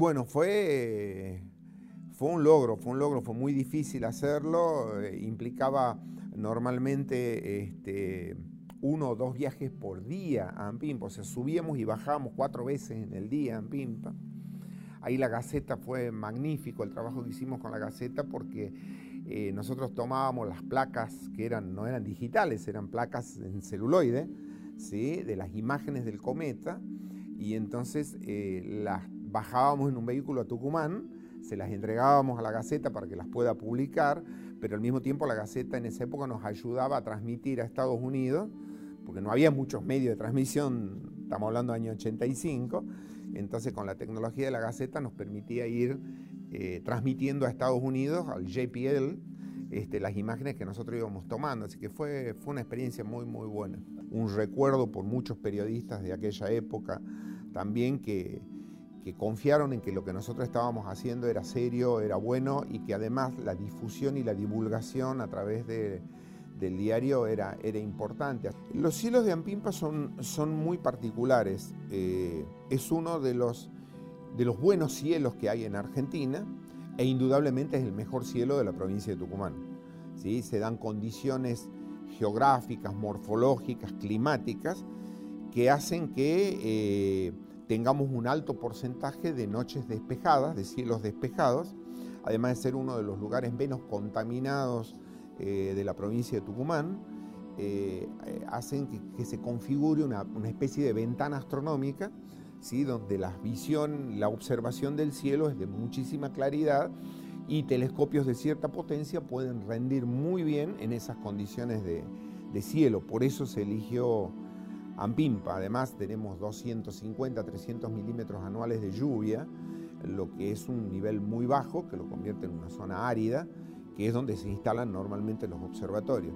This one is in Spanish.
Bueno, fue, fue un logro, fue un logro, fue muy difícil hacerlo, eh, implicaba normalmente este, uno o dos viajes por día a Ampimpa, o sea, subíamos y bajábamos cuatro veces en el día a Ampimpa. Ahí la Gaceta fue magnífico el trabajo que hicimos con la Gaceta porque eh, nosotros tomábamos las placas que eran, no eran digitales, eran placas en celuloide, ¿sí? de las imágenes del cometa, y entonces eh, las bajábamos en un vehículo a Tucumán, se las entregábamos a la Gaceta para que las pueda publicar, pero al mismo tiempo la Gaceta en esa época nos ayudaba a transmitir a Estados Unidos, porque no había muchos medios de transmisión, estamos hablando del año 85, entonces con la tecnología de la Gaceta nos permitía ir eh, transmitiendo a Estados Unidos, al JPL, este, las imágenes que nosotros íbamos tomando, así que fue, fue una experiencia muy, muy buena. Un recuerdo por muchos periodistas de aquella época también que, que confiaron en que lo que nosotros estábamos haciendo era serio, era bueno y que además la difusión y la divulgación a través de, del diario era, era importante. Los cielos de Ampimpa son, son muy particulares. Eh, es uno de los, de los buenos cielos que hay en Argentina e indudablemente es el mejor cielo de la provincia de Tucumán. ¿sí? Se dan condiciones geográficas, morfológicas, climáticas, que hacen que eh, tengamos un alto porcentaje de noches despejadas, de cielos despejados, además de ser uno de los lugares menos contaminados eh, de la provincia de Tucumán, eh, hacen que, se configure una, especie de ventana astronómica, ¿sí? donde la visión, la observación del cielo es de muchísima claridad y telescopios de cierta potencia pueden rendir muy bien en esas condiciones de cielo. Por eso se eligió Ampimpa. Además tenemos 250, 300 milímetros anuales de lluvia, lo que es un nivel muy bajo que lo convierte en una zona árida, que es donde se instalan normalmente los observatorios.